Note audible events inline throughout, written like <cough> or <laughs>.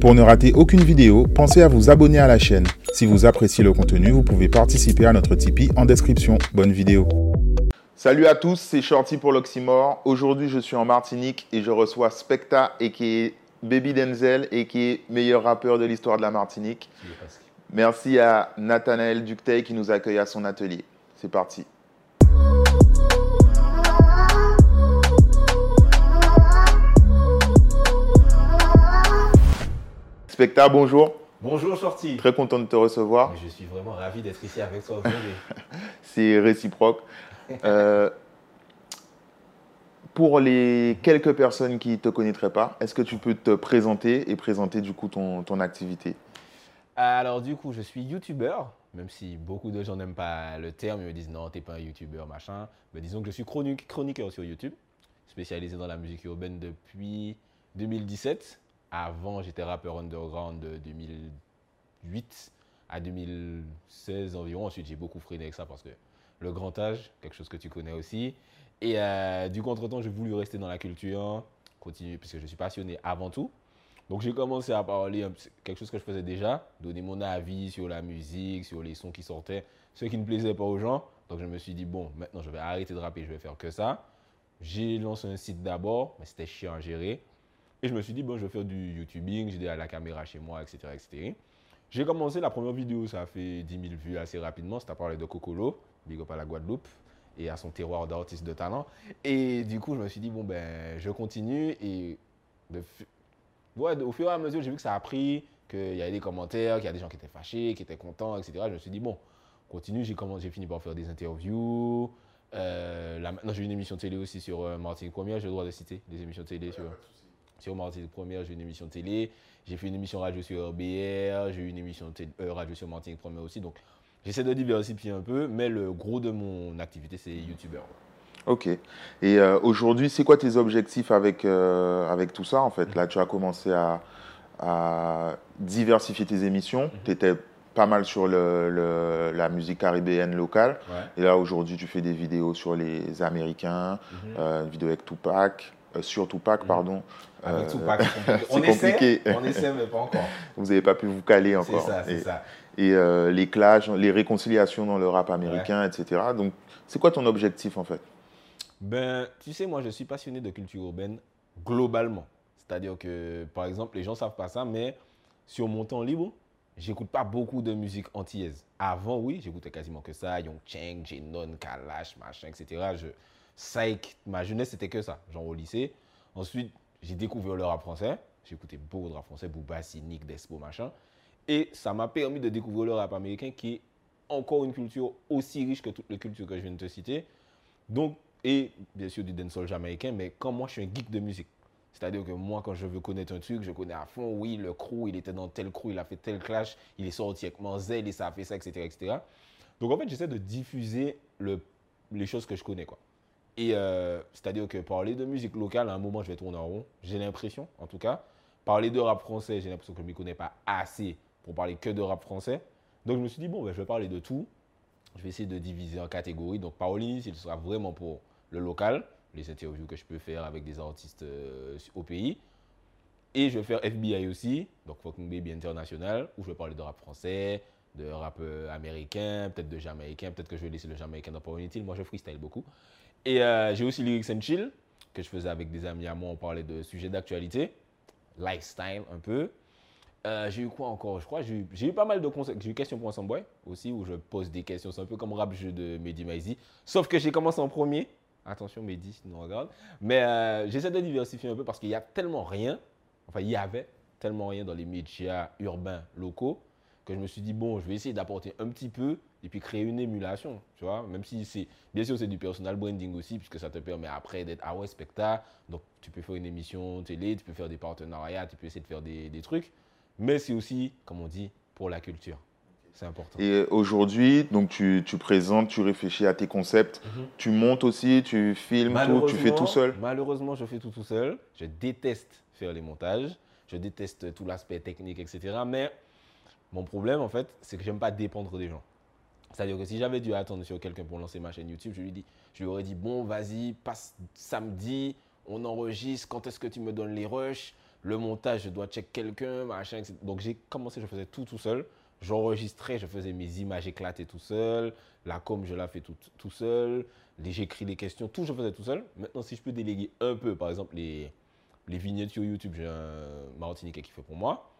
Pour ne rater aucune vidéo, pensez à vous abonner à la chaîne. Si vous appréciez le contenu, vous pouvez participer à notre Tipeee en description. Bonne vidéo. Salut à tous, c'est Shorty pour l'Oxymore. Aujourd'hui, je suis en Martinique et je reçois Specta et qui est Baby Denzel et qui est meilleur rappeur de l'histoire de la Martinique. Merci à Nathanaël Ductey qui nous accueille à son atelier. C'est parti. Specta, bonjour. Bonjour Shorty. Très content de te recevoir. Je suis vraiment ravi d'être ici avec toi aujourd'hui. <laughs> C'est réciproque. Euh, pour les quelques personnes qui ne te connaîtraient pas, est-ce que tu peux te présenter et présenter du coup ton, ton activité? Alors du coup, je suis youtubeur, même si beaucoup de gens n'aiment pas le terme, ils me disent non, t'es pas un youtubeur, machin. Mais disons que je suis chroniqueur sur YouTube, spécialisé dans la musique urbaine depuis 2017. Avant, j'étais rappeur underground de 2008 à 2016 environ. Ensuite, j'ai beaucoup freiné avec ça parce que le grand âge, quelque chose que tu connais aussi. Et euh, du contre-temps, j'ai voulu rester dans la culture, continuer, puisque je suis passionné avant tout. Donc j'ai commencé à parler, quelque chose que je faisais déjà, donner mon avis sur la musique, sur les sons qui sortaient, ceux qui ne plaisaient pas aux gens. Donc je me suis dit, bon, maintenant je vais arrêter de rapper, je vais faire que ça. J'ai lancé un site d'abord, mais c'était chiant à gérer. Et je me suis dit, bon, je vais faire du YouTubing, j'ai la caméra chez moi, etc. J'ai commencé la première vidéo, ça a fait 10 000 vues assez rapidement. C'était à parler de Cocolo, big up à la Guadeloupe, et à son terroir d'artiste de talent. Et du coup, je me suis dit, bon, ben, je continue. Et au fur et à mesure, j'ai vu que ça a pris, qu'il y avait des commentaires, qu'il y a des gens qui étaient fâchés, qui étaient contents, etc. Je me suis dit, bon, continue. J'ai fini par faire des interviews. Euh, maintenant, j'ai une émission télé aussi sur euh, Martin Première, j'ai le droit de citer des émissions télé sur sur Martinique Première, j'ai une émission de télé. J'ai fait une émission radio sur RBR. J'ai eu une émission euh, radio sur Martinique Première aussi. Donc, j'essaie de diversifier un peu, mais le gros de mon activité, c'est YouTuber. Ok. Et euh, aujourd'hui, c'est quoi tes objectifs avec, euh, avec tout ça, en fait? Là, tu as commencé à, diversifier tes émissions. Mhm. Tu étais pas mal sur le, la musique caribéenne locale. Et là, aujourd'hui, tu fais des vidéos sur les Américains, mhm. une vidéo avec Tupac. Euh, sur Tupac, mm. pardon. Avec euh, Tupac, <laughs> c'est compliqué. On essaie, mais pas encore. <laughs> Vous n'avez pas pu vous caler encore. C'est ça, c'est ça. Et euh, les clashs, les réconciliations dans le rap américain, etc. Donc, c'est quoi ton objectif en fait? Ben, tu sais, moi, je suis passionné de culture urbaine globalement. C'est-à-dire que, par exemple, les gens ne savent pas ça, mais sur mon temps libre, j'écoute pas beaucoup de musique antillaise. Avant, oui, j'écoutais quasiment que ça. Young Cheng, Jenon, Kalash, machin, etc. Je, Psych, ma jeunesse, c'était que ça, genre au lycée. Ensuite, j'ai découvert le rap français. J'écoutais beaucoup de rap français, Boubassi, Nick, Despo, machin. Et ça m'a permis de découvrir le rap américain qui est encore une culture aussi riche que toutes les cultures que je viens de te citer. Donc, et bien sûr du dancehall jamaïcain, mais quand moi je suis un geek de musique, c'est-à-dire que moi, quand je veux connaître un truc, je connais à fond, oui, le crew, il était dans tel crew, il a fait tel clash, il est sorti avec Manzel et ça a fait ça, etc. etc. Donc en fait, j'essaie de diffuser le, les choses que je connais. quoi. Et euh, c'est-à-dire que parler de musique locale, à un moment, je vais tourner en rond. J'ai l'impression, en tout cas. Parler de rap français, j'ai l'impression que je ne m'y connais pas assez pour parler que de rap français. Donc je me suis dit, bon, ben, je vais parler de tout. Je vais essayer de diviser en catégories. Donc Pauline, il sera vraiment pour le local, les interviews que je peux faire avec des artistes euh, au pays. Et je vais faire FBI aussi, donc Fucking Baby International, où je vais parler de rap français, de rap euh, américain, peut-être de jamaïcain, peut-être que je vais laisser le jamaïcain dans Pauline Moi, je freestyle beaucoup. Et euh, j'ai aussi Lyrics and Chill, que je faisais avec des amis à moi. On parlait de sujets d'actualité, lifestyle un peu. Euh, j'ai eu quoi encore? Je crois j'ai eu, pas mal de conseils. J'ai eu questions pour aussi, où je pose des questions. C'est un peu comme rap jeu de Mehdi Maizi. Sauf que j'ai commencé en premier. Attention, Mehdi, nous regarde. Mais euh, j'essaie de diversifier un peu parce qu'il y a tellement rien. Enfin, il y avait tellement rien dans les médias urbains locaux que je me suis dit, bon, je vais essayer d'apporter un petit peu et puis créer une émulation, tu vois. Même si c'est, bien sûr, c'est du personal branding aussi, puisque ça te permet après d'être, ah ouais, spectacle. Donc, tu peux faire une émission télé, tu peux faire des partenariats, tu peux essayer de faire des, des trucs. Mais c'est aussi, comme on dit, pour la culture. C'est important. Et aujourd'hui, donc tu, tu, présentes, tu réfléchis à tes concepts, mhm. tu montes aussi, tu filmes tout, tu fais tout seul Malheureusement, je fais tout tout seul. Je déteste faire les montages, je déteste tout l'aspect technique, etc. Mais mon problème, en fait, c'est que j'aime pas dépendre des gens. C'est-à-dire que si j'avais dû attendre sur quelqu'un pour lancer ma chaîne YouTube, je lui, dis, je lui aurais dit Bon, vas-y, passe samedi, on enregistre, quand est-ce que tu me donnes les rushs Le montage, je dois check quelqu'un, machin, etc. Donc j'ai commencé, je faisais tout tout seul. J'enregistrais, je faisais mes images éclatées tout seul. La com, je la fais tout, tout seul. J'écris les questions, tout je faisais tout seul. Maintenant, si je peux déléguer un peu, par exemple, les, les vignettes sur YouTube, j'ai un Martiniquais qui fait pour moi.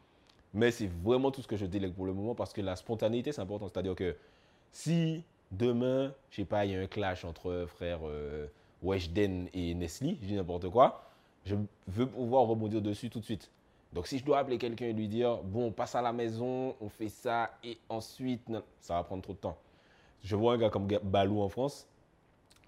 Mais c'est vraiment tout ce que je délègue pour le moment parce que la spontanéité, c'est important. C'est-à-dire que si demain, je sais pas, il y a un clash entre frères euh, Weshden et Nestlé, je dis n'importe quoi, je veux pouvoir rebondir dessus tout de suite. Donc si je dois appeler quelqu'un et lui dire, bon, passe à la maison, on fait ça, et ensuite, ça va prendre trop de temps. Je vois un gars comme Balou en France,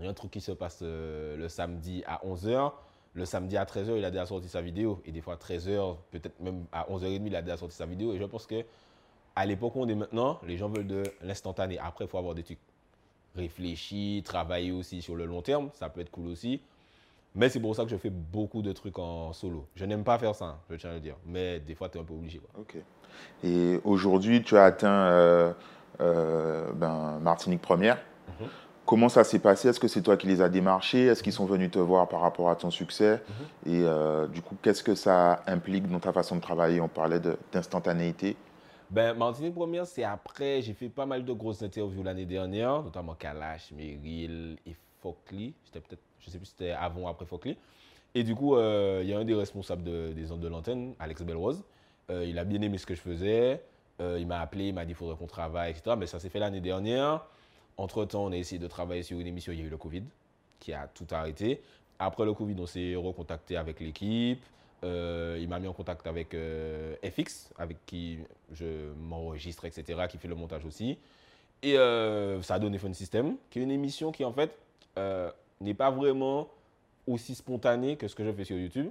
il y a un truc qui se passe euh, le samedi à 11h. Le samedi à 13h, il a déjà sorti sa vidéo. Et des fois, à 13h, peut-être même à 11h30, il a déjà sorti sa vidéo. Et je pense que à l'époque où on est maintenant, les gens veulent de l'instantané. Après, il faut avoir des trucs réfléchis, travailler aussi sur le long terme. Ça peut être cool aussi. Mais c'est pour ça que je fais beaucoup de trucs en solo. Je n'aime pas faire ça, je tiens à le dire. Mais des fois, tu es un peu obligé. Ok. Et aujourd'hui, tu as atteint euh, euh, ben, Martinique Première. Mhm. Comment ça s'est passé? Est-ce que c'est toi qui les as démarchés? Est-ce qu'ils sont venus te voir par rapport à ton succès? Mhm. Et euh, du coup, qu'est-ce que ça implique dans ta façon de travailler? On parlait d'instantanéité. Ben, Martinique Première, c'est après. J'ai fait pas mal de grosses interviews l'année dernière, notamment Kalash, Meryl et Fockley. peut-être, je sais plus si c'était avant ou après Fockley. Et du coup, euh, il y a un des responsables des ondes de l'antenne, Alex Belrose. Euh, il a bien aimé ce que je faisais. il m'a appelé, il m'a dit qu'il faudrait qu'on travaille, etc. Mais ça s'est fait l'année dernière. Entre-temps, on a essayé de travailler sur une émission, il y a eu le Covid qui a tout arrêté. Après le Covid, on s'est recontacté avec l'équipe. Euh, il m'a mis en contact avec euh, FX, avec qui je m'enregistre, etc., qui fait le montage aussi. Et euh, ça a donné Fun System, qui est une émission qui, en fait, n'est pas vraiment aussi spontanée que ce que je fais sur YouTube.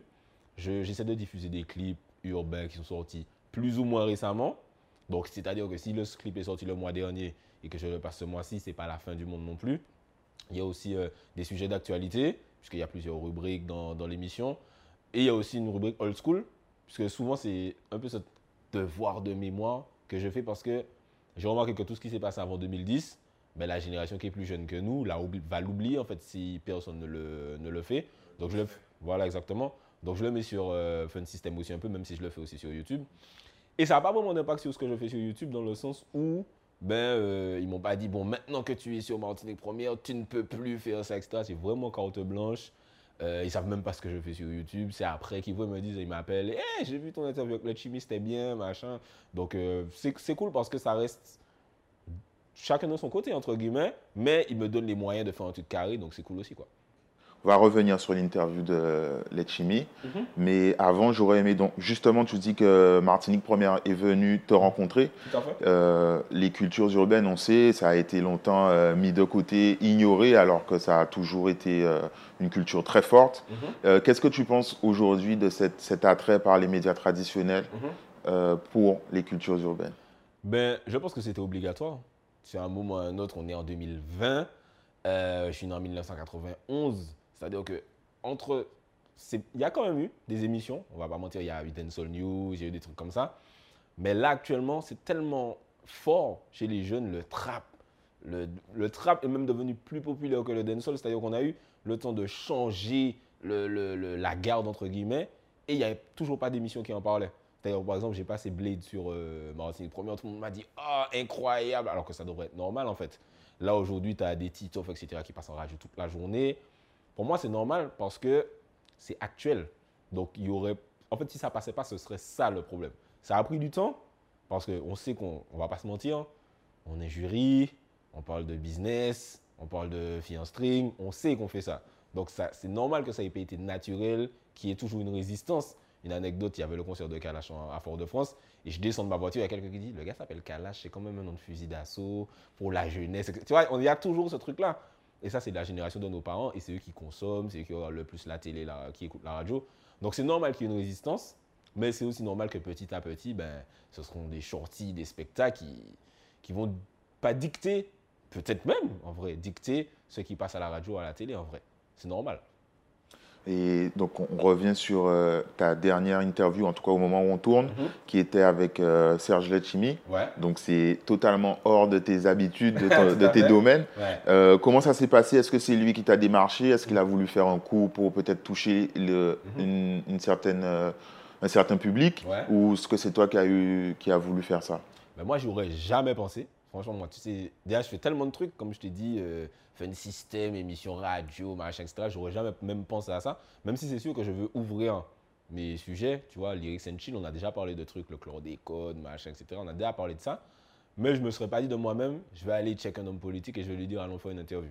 J'essaie de diffuser des clips urbains qui sont sortis plus ou moins récemment. Donc, c'est-à-dire que si le clip est sorti le mois dernier, et que je le passe ce mois-ci, ce n'est pas la fin du monde non plus. Il y a aussi des sujets d'actualité, puisqu'il y a plusieurs rubriques dans l'émission. Et il y a aussi une rubrique old school, puisque souvent c'est un peu ce devoir de mémoire que je fais parce que j'ai remarqué que tout ce qui s'est passé avant 2010, ben, la génération qui est plus jeune que nous va l'oublier en fait si personne ne le, ne le fait. Donc je le, voilà exactement. Donc je le mets sur euh, Fun System aussi un peu, même si je le fais aussi sur YouTube. Et ça n'a pas vraiment d'impact sur ce que je fais sur YouTube dans le sens où ben, euh, ils m'ont pas dit, bon, maintenant que tu es sur Martinique Première, tu ne peux plus faire ça, etc. C'est vraiment carte blanche. Euh, ils savent même pas ce que je fais sur YouTube. C'est après qu'ils me disent, ils m'appellent, hey, j'ai vu ton interview avec le chimie, c'était bien, machin. Donc, euh, c'est cool parce que ça reste chacun de son côté, entre guillemets, mais ils me donnent les moyens de faire un truc carré, donc c'est cool aussi, quoi. On va revenir sur l'interview de Letchimi. Mhm. Mais avant, j'aurais aimé. Donc, justement, tu dis que Martinique Première est venue te rencontrer. Tout à fait. Euh, les cultures urbaines, on sait, ça a été longtemps euh, mis de côté, ignoré, alors que ça a toujours été euh, une culture très forte. Mhm. Qu'est-ce que tu penses aujourd'hui de cet attrait par les médias traditionnels mhm. pour les cultures urbaines? Ben, Je pense que c'était obligatoire. C'est un moment ou un autre, on est en 2020. je suis né en 1991. C'est-à-dire que. Il y a quand même eu des émissions, on va pas mentir, il y a eu Soul News, il y a eu des trucs comme ça. Mais là, actuellement, c'est tellement fort chez les jeunes, le trap. Le, le, trap est même devenu plus populaire que le dancehall, c'est-à-dire qu'on a eu le temps de changer le, le, la garde, entre guillemets, et il n'y avait toujours pas d'émission qui en parlait. D'ailleurs, par exemple, j'ai passé Blade sur euh, Martinique Première, tout le monde m'a dit Oh, incroyable Alors que ça devrait être normal en fait. Là, aujourd'hui, tu as des titres, etc., qui passent en radio toute la journée. Pour moi, c'est normal parce que c'est actuel. Donc, il y aurait. En fait, si ça passait pas, ce serait ça le problème. Ça a pris du temps parce qu'on sait qu'on ne va pas se mentir. On est jury, on parle de business, on parle de filles string, on sait qu'on fait ça. Donc, c'est normal que ça ait pas été naturel, qu'il y ait toujours une résistance. Une anecdote, il y avait le concert de Kalash à Fort-de-France et je descends de ma voiture, il y a quelqu'un qui dit Le gars s'appelle Kalash, c'est quand même un nom de fusil d'assaut pour la jeunesse. Tu vois, il y a toujours ce truc-là. Et ça, c'est la génération de nos parents et c'est eux qui consomment, c'est eux qui ont le plus la télé, qui écoutent la radio. Donc c'est normal qu'il y ait une résistance, mais c'est aussi normal que petit à petit, ben, ce seront des shorties, des spectacles qui, qui vont pas dicter, peut-être même en vrai, dicter ce qui passe à la radio, à la télé en vrai. C'est normal. Et donc, on revient sur euh, ta dernière interview, en tout cas au moment où on tourne, mhm. qui était avec euh, Serge Letchimi. Donc, c'est totalement hors de tes habitudes, de, <laughs> tes domaines. Euh, comment ça s'est passé? Est-ce que c'est lui qui t'a démarché? Est-ce qu'il a voulu faire un coup pour peut-être toucher le, mhm. une, certaine un certain public? Ouais. ou est-ce que c'est toi qui a, eu, qui a voulu faire ça? Mais moi, j'aurais jamais pensé. Franchement, moi, tu sais, déjà, je fais tellement de trucs, comme je t'ai dit, euh, fun system, émission radio, machin, etc. J'aurais jamais même pensé à ça. Même si c'est sûr que je veux ouvrir mes sujets, tu vois, lyrics and chill, on a déjà parlé de trucs, le chlordécone, machin, etc. On a déjà parlé de ça. Mais je me serais pas dit de moi-même, je vais aller check un homme politique et je vais lui dire, allons faire une interview.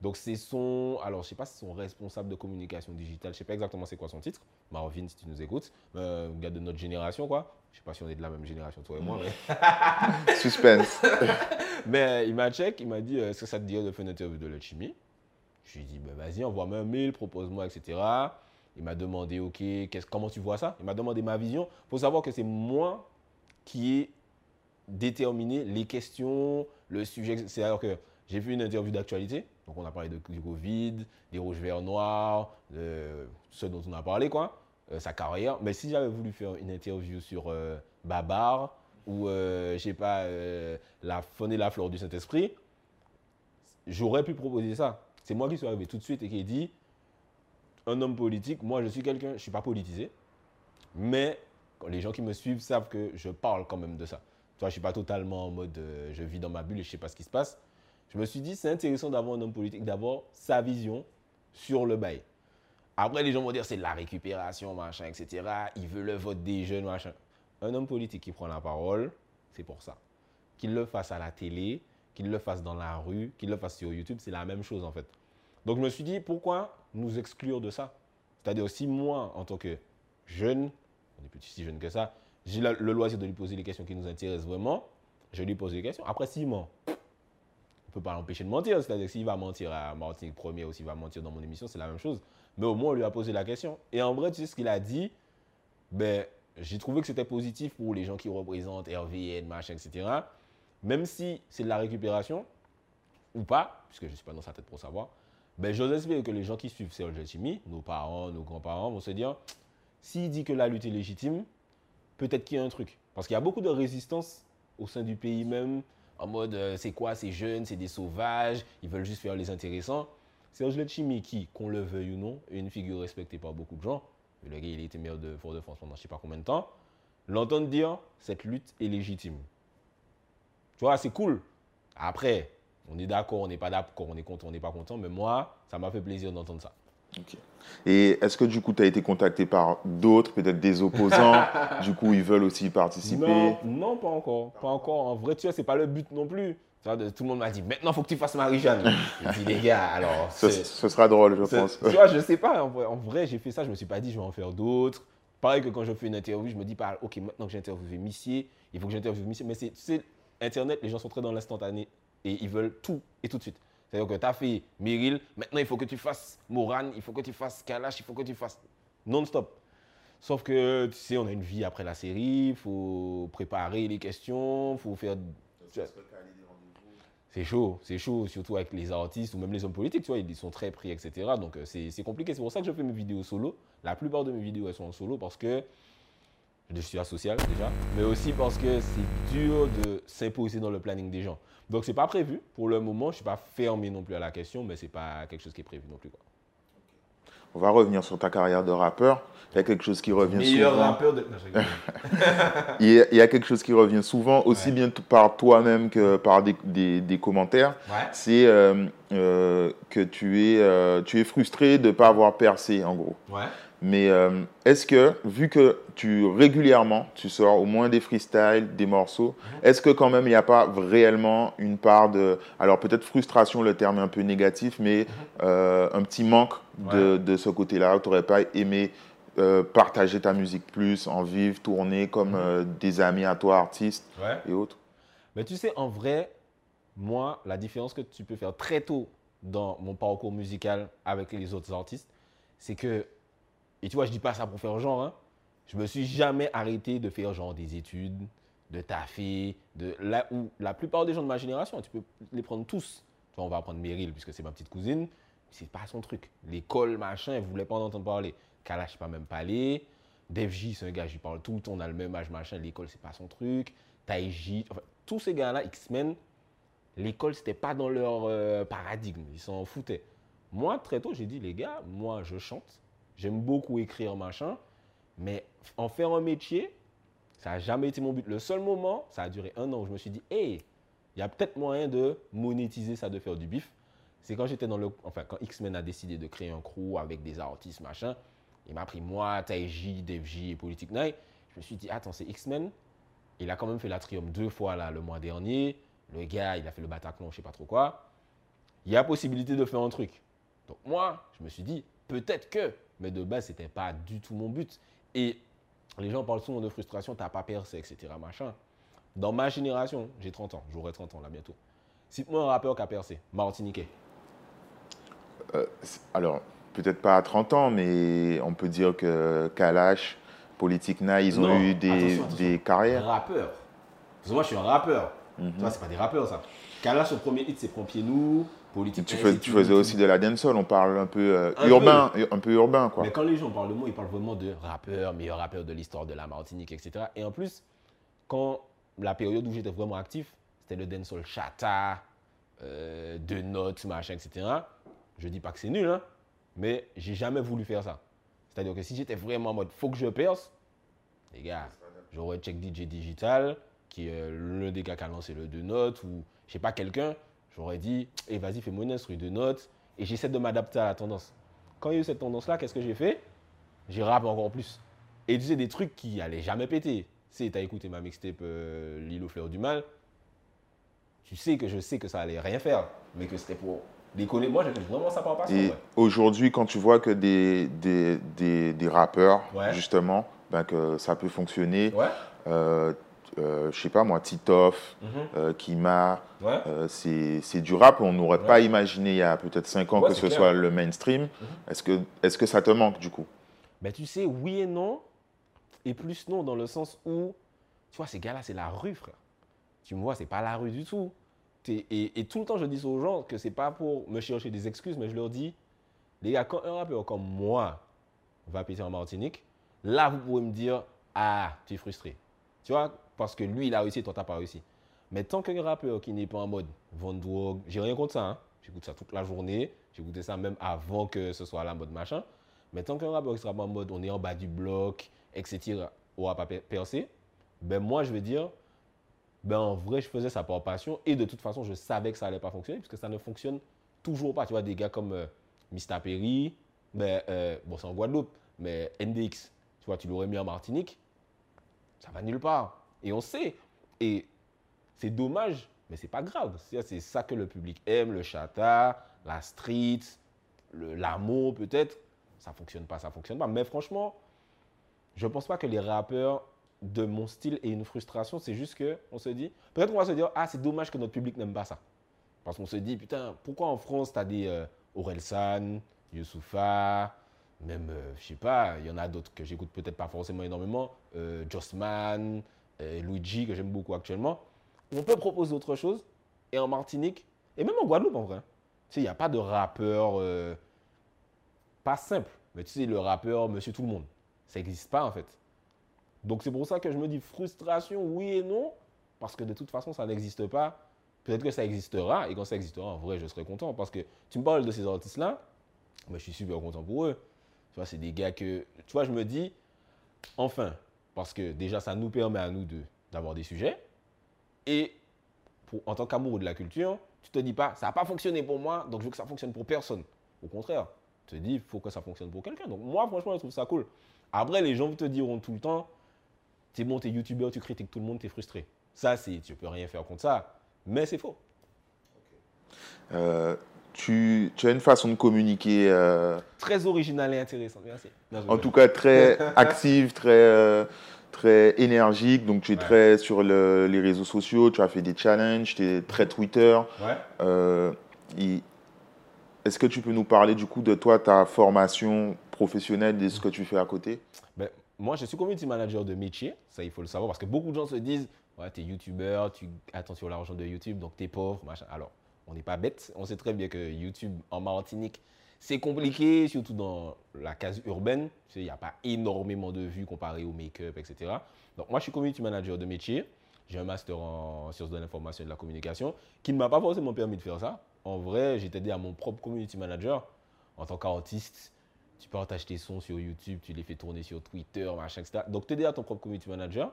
Donc c'est son, alors je sais pas si c'est son responsable de communication digitale, je sais pas exactement c'est quoi son titre, Marvin si tu nous écoutes, euh, gars de notre génération quoi. Je sais pas si on est de la même génération toi et moi, mais <laughs> Suspense. <laughs> mais euh, il m'a check, il m'a dit euh, est-ce que ça te dirait de faire une interview de la chimie Je lui ai dit ben, vas-y, envoie-moi un mail, propose-moi, etc. Il m'a demandé ok, qu'est-ce- comment tu vois ça? Il m'a demandé ma vision. Il faut savoir que c'est moi qui ai déterminé les questions, le sujet. C'est-à-dire que j'ai fait une interview d'actualité. Donc on a parlé de- du Covid, des rouges verts noirs, de ce dont on a parlé, quoi, euh, sa carrière. Mais si j'avais voulu faire une interview sur euh, Babar ou, euh, je sais pas, euh, la faune et la flore du Saint-Esprit, j'aurais pu proposer ça. C'est moi qui suis arrivé tout de suite et qui ai dit, un homme politique, moi je suis quelqu'un, je ne suis pas politisé, mais les gens qui me suivent savent que je parle quand même de ça. Tu vois, je ne suis pas totalement en mode euh, je vis dans ma bulle et je ne sais pas ce qui se passe. Je me suis dit, c'est intéressant d'avoir un homme politique, d'avoir sa vision sur le bail. Après, les gens vont dire c'est de la récupération, machin, etc. Il veut le vote des jeunes, machin. Un homme politique qui prend la parole, c'est pour ça. Qu'il le fasse à la télé, qu'il le fasse dans la rue, qu'il le fasse sur YouTube, c'est la même chose en fait. Donc je me suis dit, pourquoi nous exclure de ça? C'est-à-dire, si moi, en tant que jeune, on est plus si jeune que ça, j'ai le loisir de lui poser les questions qui nous intéressent vraiment, je lui pose des questions. Après, s'il ment, ne peut pas l'empêcher de mentir. C'est-à-dire que s'il va mentir à Martinique Premier ou s'il va mentir dans mon émission, c'est la même chose. Mais au moins, on lui a posé la question. Et en vrai, tu sais ce qu'il a dit? Ben, J'ai trouvé que c'était positif pour les gens qui représentent RVN, machin, etc. Même si c'est de la récupération, ou pas, puisque je ne suis pas dans sa tête pour savoir, ben, j'ose espérer que les gens qui suivent Serge Letchimy, nos parents, nos grands-parents, vont se dire s'il dit que la lutte est légitime, peut-être qu'il y a un truc. Parce qu'il y a beaucoup de résistance au sein du pays même, en mode euh, c'est quoi ces jeunes, c'est des sauvages, ils veulent juste faire les intéressants. Serge Letchimy, qui, qu'on le veuille ou non, est une figure respectée par beaucoup de gens. Le gars, il a été maire de Fort-de-France pendant je ne sais pas combien de temps. L'entendre dire cette lutte est légitime. Tu vois, c'est cool. Après, on est d'accord, on n'est pas d'accord, on est content, on n'est pas content, mais moi, ça m'a fait plaisir d'entendre ça. Et est-ce que du coup, tu as été contacté par d'autres, peut-être des opposants <laughs> Du coup, ils veulent aussi participer Non, non, pas encore. Pas encore. En vrai, tu vois, c'est pas le but non plus. Tout le monde m'a dit, maintenant, il faut que tu fasses Marie-Jeanne. J'ai dit, les gars, alors. ce, sera drôle, je pense. Tu vois, je sais pas. En vrai, en vrai, j'ai fait ça, je me suis pas dit, je vais en faire d'autres. Pareil que quand je fais une interview, je me dis pas, ok, maintenant que j'ai interviewé Missier, il faut que j'interviewe Missier. Mais c'est, tu sais, Internet, les gens sont très dans l'instantané et ils veulent tout et tout de suite. C'est-à-dire que tu as fait Meryl, maintenant il faut que tu fasses Moran, il faut que tu fasses Kalash, il faut que tu fasses non-stop. Sauf que, tu sais, on a une vie après la série, il faut préparer les questions, il faut faire. C'est chaud, c'est chaud, surtout avec les artistes ou même les hommes politiques, tu vois, ils sont très pris, etc. Donc euh, c'est c'est compliqué. C'est pour ça que je fais mes vidéos solo. La plupart de mes vidéos, elles sont en solo parce que je suis asocial déjà, mais aussi parce que c'est dur de s'imposer dans le planning des gens. Donc c'est pas prévu pour le moment. Je suis pas fermé non plus à la question, mais c'est pas quelque chose qui est prévu non plus. Quoi. On va revenir sur ta carrière de rappeur. Il y a quelque chose qui revient souvent. rappeur de. Non, je rigole. <laughs> Il y, a, il y a quelque chose qui revient souvent, aussi Ouais. bien par toi-même que par des, des- des commentaires. Ouais. C'est euh, euh, que tu es, euh, tu es frustré de ne pas avoir percé, en gros. Ouais. Mais euh, est-ce que, vu que tu régulièrement, tu sors au moins des freestyles, des morceaux, est-ce que quand même il n'y a pas réellement une part de, alors peut-être frustration, le terme est un peu négatif, mais euh, un petit manque de, de ce côté-là, tu n'aurais pas aimé euh, partager ta musique plus, en vivre, tourner comme euh, des amis à toi, artistes Ouais. et autres? Mais tu sais, en vrai, moi, la différence que tu peux faire très tôt dans mon parcours musical avec les autres artistes, c'est que, et tu vois, je dis pas ça pour faire genre, hein, je me suis jamais arrêté de faire genre des études, de taffer, de là où la plupart des gens de ma génération, tu peux les prendre tous. Tu vois, on va prendre Meryl puisque c'est ma petite cousine, c'est pas son truc. L'école, machin, elle voulait pas en entendre parler. Kalash, pas même parler. Def J, c'est un gars, je lui parle tout le temps, on a le même âge, machin, l'école, c'est pas son truc. Taiji, enfin, tous ces gars-là, X-Men, l'école, c'était pas dans leur euh, paradigme, ils s'en foutaient. Moi, très tôt, j'ai dit, les gars, moi, je chante, j'aime beaucoup écrire, machin, Mais en faire un métier, ça n'a jamais été mon but. Le seul moment, ça a duré un an où je me suis dit, hé, il y a peut-être moyen de monétiser ça, de faire du bif. C'est quand j'étais dans le. Enfin, quand X-Men a décidé de créer un crew avec des artistes, machin. Il m'a pris moi, Taiji, DevJ et Politic Night. Je me suis dit, attends, c'est X-Men. Il a quand même fait la Triumph deux fois là, le mois dernier. Le gars, il a fait le Bataclan, je sais pas trop quoi. Il y a possibilité de faire un truc. Donc moi, je me suis dit, peut-être que. Mais de base, c'était pas du tout mon but. Et les gens parlent souvent de frustration, t'as pas percé, etc. Machin. Dans ma génération, j'ai 30 ans, j'aurai 30 ans là bientôt. Cite-moi un rappeur qui a percé, Martiniquais. Euh, alors, peut-être pas à 30 ans, mais on peut dire que Kalash, Politique Na, ils ont eu des, des carrières. Rappeur. Parce que moi, je suis un rappeur. Mm -hmm. c'est pas des rappeurs, ça. Kalash, son premier hit, c'est pied nous. Politique tu, fais, tu faisais aussi de la dancehall, on parle un peu euh, un urbain, peu. un peu urbain quoi. Mais quand les gens parlent de moi, ils parlent vraiment de rappeur, meilleur rappeur de l'histoire de la Martinique, etc. Et en plus, quand la période où j'étais vraiment actif, c'était le dancehall chata, euh, de notes, machin, etc. Je dis pas que c'est nul, hein, mais j'ai jamais voulu faire ça. C'est-à-dire que si j'étais vraiment en mode faut que je perce, les gars, j'aurais check DJ Digital, qui est l'un des gars qui a lancé le de notes, ou je sais pas, quelqu'un, j'aurais dit, eh, vas-y, fais-moi une instru de notes, et j'essaie de m'adapter à la tendance. Quand il y a eu cette tendance-là, qu'est-ce que j'ai fait? J'ai rap encore plus. Et tu sais, des trucs qui allaient jamais péter. Tu sais, as écouté ma mixtape euh, L'île aux fleurs du mal, tu sais que je sais que ça allait rien faire, mais que c'était pour décoller. Moi, j'ai vraiment ça par passion. Et ouais. aujourd'hui, quand tu vois que des, des, des, des rappeurs, ouais. justement, ben, que ça peut fonctionner, ouais. euh, euh, je sais pas moi, Titoff, Mhm. euh, Kima, Ouais. euh, c'est du rap. On n'aurait Ouais. pas imaginé il y a peut-être 5 ans Ouais, que ce clair. soit le mainstream. Mhm. Est-ce que, est que ça te manque du coup? Ben, tu sais, oui et non. Et plus non, dans le sens où, tu vois, ces gars-là, c'est la rue, frère. Tu me vois, c'est pas la rue du tout. Et, et tout le temps, je dis aux gens que c'est pas pour me chercher des excuses, mais je leur dis, les gars, quand un rappeur comme moi va péter en Martinique, là, vous pouvez me dire, ah, tu es frustré. Tu vois, parce que lui, il a réussi, toi, t'as pas réussi. Mais tant qu'un rappeur qui n'est pas en mode vendre drogue, j'ai rien contre ça, hein. J'écoute ça toute la journée. J'écoutais ça même avant que ce soit la mode machin. Mais tant qu'un rappeur qui sera pas en mode on est en bas du bloc, etc., aura pas per- percé, ben moi, je vais dire, ben en vrai, je faisais ça par passion et de toute façon, je savais que ça allait pas fonctionner puisque ça ne fonctionne toujours pas. Tu vois, des gars comme euh, Mr. Perry, ben, euh, bon, c'est en Guadeloupe, mais NDX, tu vois, tu l'aurais mis en Martinique, ça va nulle part. Et on sait. Et c'est dommage, mais c'est pas grave. C'est ça que le public aime, le chata, la street, l'amour peut-être. Ça fonctionne pas, ça fonctionne pas. Mais franchement, je pense pas que les rappeurs de mon style aient une frustration. C'est juste que on se dit, peut-être qu'on va se dire, ah c'est dommage que notre public n'aime pas ça. Parce qu'on se dit, putain, pourquoi en France, tu as des euh, Orelsan, Youssoufa, même, euh, je sais pas, il y en a d'autres que j'écoute peut-être pas forcément énormément, euh, Jossman, euh, Luigi, que j'aime beaucoup actuellement. On peut proposer autre chose. Et en Martinique, et même en Guadeloupe en vrai, tu sais, il n'y a pas de rappeur, euh, pas simple, mais tu sais, le rappeur Monsieur Tout le Monde. Ça n'existe pas en fait. Donc c'est pour ça que je me dis frustration, oui et non, parce que de toute façon, ça n'existe pas. Peut-être que ça existera, et quand ça existera, en vrai, je serai content. Parce que tu me parles de ces artistes-là, mais je suis super content pour eux. Tu vois, c'est des gars que, tu vois, je me dis, enfin, parce que déjà, ça nous permet à nous d'avoir des sujets. Et en tant qu'amoureux de la culture, tu te dis pas, ça n'a pas fonctionné pour moi, donc je veux que ça fonctionne pour personne. Au contraire, tu te dis, il faut que ça fonctionne pour quelqu'un. Donc moi, franchement, je trouve ça cool. Après, les gens te diront tout le temps, t'es bon, t'es youtubeur, tu critiques tout le monde, t'es frustré. Ça, c'est, tu peux rien faire contre ça. Mais c'est faux. Euh, tu, tu as une façon de communiquer, euh, Très original et intéressant. Merci. Non, en tout cas très <laughs> active, très, euh, très énergique. Donc tu es Ouais. très sur le- les réseaux sociaux, tu as fait des challenges, tu es très Twitter. Ouais. Euh, Est-ce que tu peux nous parler du coup de toi, ta formation professionnelle, de ce que tu fais à côté? Ben, moi, je suis community manager de métier. Ça, il faut le savoir parce que beaucoup de gens se disent Ouais, t'es youtubeur, tu attention à l'argent de YouTube, donc t'es pauvre, machin. Alors, on n'est pas bête. On sait très bien que YouTube en Martinique, c'est compliqué, surtout dans la case urbaine. Il n'y a pas énormément de vues comparé au make-up, etc. Donc, moi, je suis community manager de métier. J'ai un master en sciences de l'information et de la communication qui ne m'a pas forcément permis de faire ça. En vrai, j'étais aidé à mon propre community manager en tant qu'artiste tu partages tes sons sur YouTube, tu les fais tourner sur Twitter, machin, etc. Donc, es déjà ton propre community manager.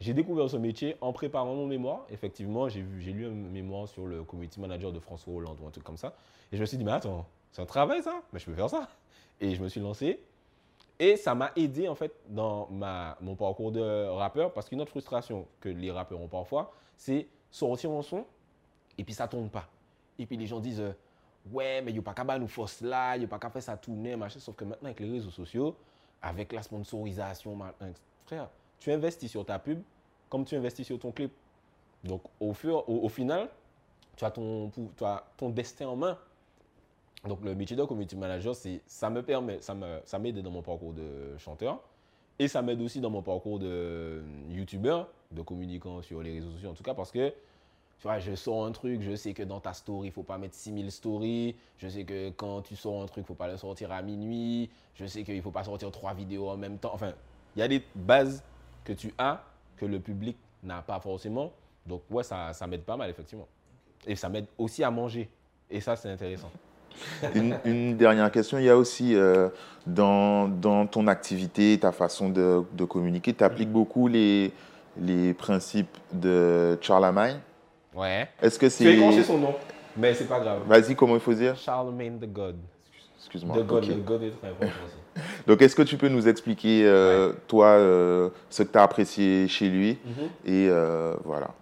J'ai découvert ce métier en préparant mon mémoire. Effectivement, j'ai lu un mémoire sur le community manager de François Hollande ou un truc comme ça. Et je me suis dit, mais attends, c'est un travail ça Mais je peux faire ça. Et je me suis lancé. Et ça m'a aidé en fait dans mon parcours de rappeur parce qu'une autre frustration que les rappeurs ont parfois, c'est sortir un son et puis ça tourne pas. Et puis les gens disent, euh, ouais, mais il n'y a pas qu'à nous force là, il n'y a pas qu'à faire ça tourner, machin. Sauf que maintenant, avec les réseaux sociaux, avec la sponsorisation, frère, tu investis sur ta pub comme tu investis sur ton clip. Donc, au, fur, au, final, tu as, ton, tu as ton destin en main. Donc, le métier de community manager, ça me permet, ça m'aide dans mon parcours de chanteur et ça m'aide aussi dans mon parcours de youtubeur, de communicant sur les réseaux sociaux en tout cas, parce que tu vois, je sors un truc, je sais que dans ta story, il ne faut pas mettre 6000 stories. Je sais que quand tu sors un truc, il ne faut pas le sortir à minuit. Je sais qu'il ne faut pas sortir trois vidéos en même temps. Enfin, il y a des bases que tu as que le public n'a pas forcément. Donc, ouais, ça, ça m'aide pas mal, effectivement. Et ça m'aide aussi à manger. Et ça, c'est intéressant. <laughs> une, dernière question. Il y a aussi euh, dans, dans, ton activité, ta façon de, de communiquer, tu appliques beaucoup les, les principes de Charlemagne. Ouais. Est-ce que c'est. Tu son nom, mais c'est pas grave. Vas-y, comment il faut dire? Charlemagne the God. Excuse-moi. The God, God est très important aussi. Donc, est-ce que tu peux nous expliquer, euh, toi, euh, ce que tu as apprécié chez lui mhm. Et euh, voilà.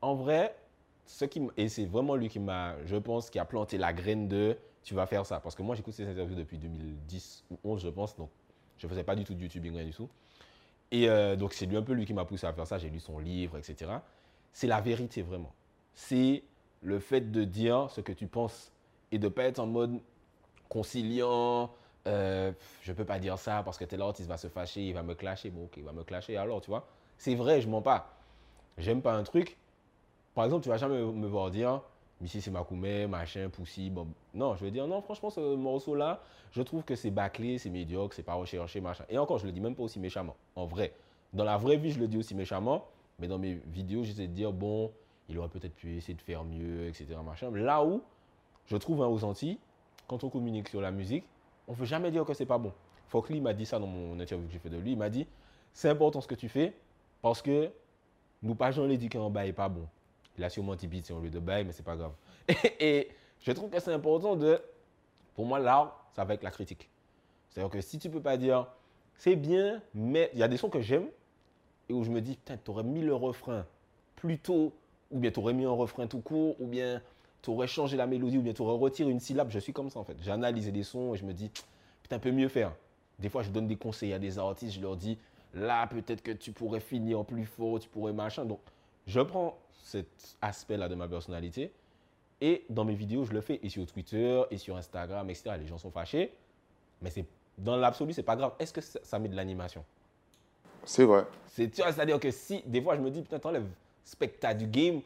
En vrai, ce qui et c'est vraiment lui qui m'a, je pense, qui a planté la graine de tu vas faire ça. Parce que moi, j'écoute ses interviews depuis 2010 ou 11, je pense. Donc, je ne faisais pas du tout de YouTubing, rien du tout. Et donc, c'est lui un peu lui qui m'a poussé à faire ça. J'ai lu son livre, etc. C'est la vérité, vraiment c'est le fait de dire ce que tu penses et de ne pas être en mode conciliant. Euh, je peux pas dire ça parce que tel artiste va se fâcher, il va me clasher. Bon, ok, il va me clasher alors, tu vois. C'est vrai, je mens pas. J'aime pas un truc. Par exemple, tu vas jamais me voir dire, Missy c'est Makoumé, machin, Poussi. Bon. Non, je vais dire, non, franchement, ce morceau-là, je trouve que c'est bâclé, c'est médiocre, c'est pas recherché, machin. Et encore, je le dis même pas aussi méchamment, en vrai. Dans la vraie vie, je le dis aussi méchamment, mais dans mes vidéos, j'essaie de dire, bon, il aurait peut-être pu essayer de faire mieux, etc. Machin. Là où je trouve un aux Antilles, quand on communique sur la musique, on ne veut jamais dire que c'est pas bon. Fokli m'a dit ça dans mon interview que j'ai fait de lui. Il m'a dit c'est important ce que tu fais parce que nous pas jamais dit qu'un bail n'est pas bon. Il a sûrement dit si on lui de bail, mais c'est pas grave. <laughs> Et, je trouve que c'est important de. Pour moi, l'art, ça va être la critique. C'est-à-dire que si tu peux pas dire c'est bien, mais il y a des sons que j'aime et où je me dis, putain, tu aurais mis le refrain plus tôt ou bien tu aurais mis un refrain tout court, ou bien tu aurais changé la mélodie, ou bien tu aurais retiré une syllabe. Je suis comme ça en fait. J'ai analysé des sons et je me dis, putain, peut mieux faire. Des fois, je donne des conseils à des artistes, je leur dis, là, peut-être que tu pourrais finir plus fort, tu pourrais machin. Donc, je prends cet aspect-là de ma personnalité et dans mes vidéos, je le fais et sur Twitter, et sur Instagram, etc. Les gens sont fâchés, mais c'est dans l'absolu, c'est pas grave. Est-ce que ça, met de l'animation? C'est vrai. C'est-à-dire que si, des fois, je me dis, putain, t'enlèves spectacle du game,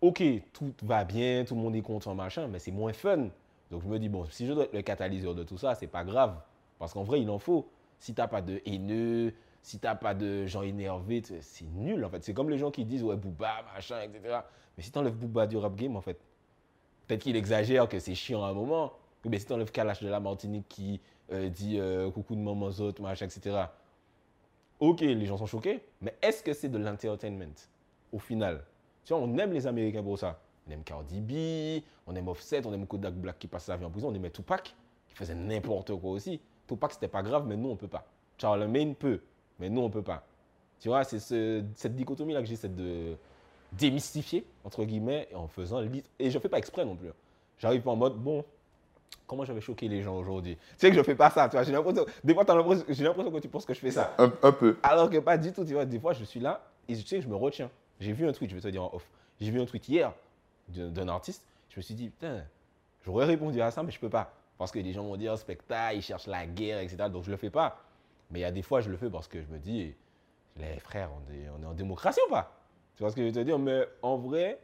ok, tout va bien, tout le monde est content, machin, mais c'est moins fun. Donc je me dis, bon, si je dois être le catalyseur de tout ça, c'est pas grave. Parce qu'en vrai, il en faut. Si t'as pas de haineux, si t'as pas de gens énervés, c'est nul en fait. C'est comme les gens qui disent, ouais, Booba, machin, etc. Mais si t'enlèves Booba du rap game, en fait, peut-être qu'il exagère, que c'est chiant à un moment. Mais si t'enlèves Kalash de la Martinique qui euh, dit euh, coucou de maman autres, machin, etc. Ok, les gens sont choqués, mais est-ce que c'est de l'entertainment au final? Tu vois, on aime les Américains pour ça. On aime Cardi B, on aime Offset, on aime Kodak Black qui passe sa vie en prison, on aimait Tupac qui faisait n'importe quoi aussi. Tupac, c'était pas grave, mais nous, on peut pas. Charlemagne peut, mais nous, on peut pas. Tu vois, c'est cette dichotomie-là que j'essaie de démystifier, entre guillemets, en faisant. Et je fais pas exprès non plus. J'arrive pas en mode, bon, comment je vais choquer les gens aujourd'hui? Tu sais que je fais pas ça, tu vois. J'ai l'impression, des fois, j'ai l'impression que tu penses que je fais ça. Un, peu. Alors que pas du tout, tu vois. Des fois, je suis là et tu sais que je me retiens. J'ai vu un tweet, je vais te dire en off. J'ai vu un tweet hier d'un artiste. Je me suis dit, putain, j'aurais répondu à ça, mais je peux pas. Parce que les gens vont dire spectacle, ils cherchent la guerre, etc. Donc je le fais pas. Mais il y a des fois, je le fais parce que je me dis, les frères, on est, en démocratie ou pas? Tu vois ce que je veux te dire? Mais en vrai,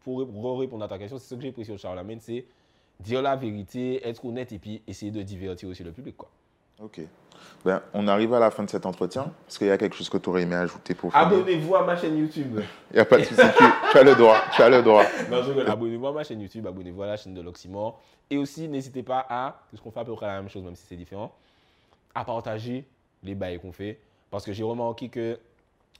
pour répondre à ta question, c'est ce que j'ai pris sur Charlemagne, c'est dire la vérité, être honnête et puis essayer de divertir aussi le public. Quoi. Ok. Ben, on arrive à la fin de cet entretien. Est-ce qu'il y a quelque chose que tu aurais aimé ajouter pour finir Abonnez-vous à ma chaîne YouTube. Il n'y a pas de souci, tu, as le droit. Tu as le droit. Abonnez-vous à ma chaîne YouTube, abonnez-vous à la chaîne de l'Oxymore. Et aussi, n'hésitez pas à, puisqu'on fait à peu près la même chose, même si c'est différent, à partager les bails qu'on fait. Parce que j'ai remarqué que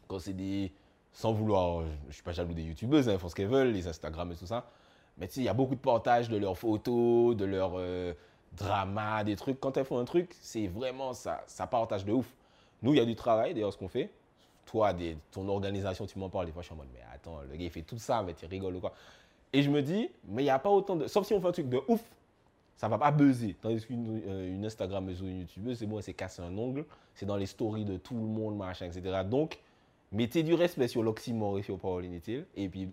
quand c'est des. Sans vouloir, je ne suis pas jaloux des youtubeuses, hein, ils font ce qu'elles veulent, les Instagram et tout ça. Mais tu sais, il y a beaucoup de partages de leurs photos, de leurs. Euh, drama, des trucs. Quand elles font un truc, c'est vraiment ça, ça partage de ouf. Nous, il y a du travail, d'ailleurs, ce qu'on fait. Toi, des, ton organisation, tu m'en parles. Des fois, je suis en mode, mais attends, le gars, il fait tout ça, mais tu rigoles ou quoi. Et je me dis, mais il n'y a pas autant de. Sauf si on fait un truc de ouf, ça va pas buzzer. Tandis qu'une euh, une ou une YouTubeuse, c'est bon, c'est casser un ongle, c'est dans les stories de tout le monde, machin, etc. Donc, mettez du respect sur l'oxymore et sur Parole Inutile. Et puis,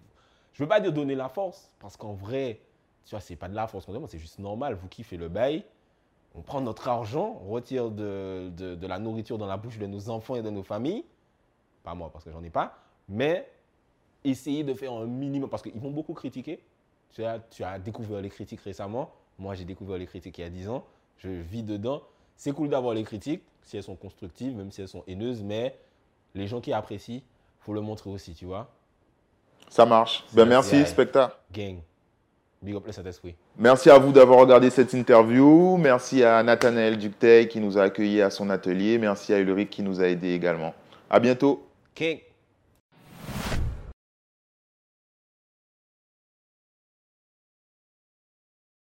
je veux pas dire donner la force, parce qu'en vrai, tu vois, c'est pas de la force qu'on demande, c'est juste normal. Vous kiffez le bail. On prend notre argent, on retire de, de, la nourriture dans la bouche de nos enfants et de nos familles. Pas moi, parce que j'en ai pas. Mais essayez de faire un minimum, parce qu'ils vont beaucoup critiquer. Tu as, tu as découvert les critiques récemment. Moi, j'ai découvert les critiques il y a 10 ans. Je vis dedans. C'est cool d'avoir les critiques, si elles sont constructives, même si elles sont haineuses, mais les gens qui apprécient, faut le montrer aussi, tu vois. Ça marche. Ben, merci, spectateur. Gang. Big up le Saint-Esprit. Merci à vous d'avoir regardé cette interview. Merci à Nathanaël Ductey qui nous a accueillis à son atelier. Merci à Ulrich qui nous a aidés également. À bientôt. King.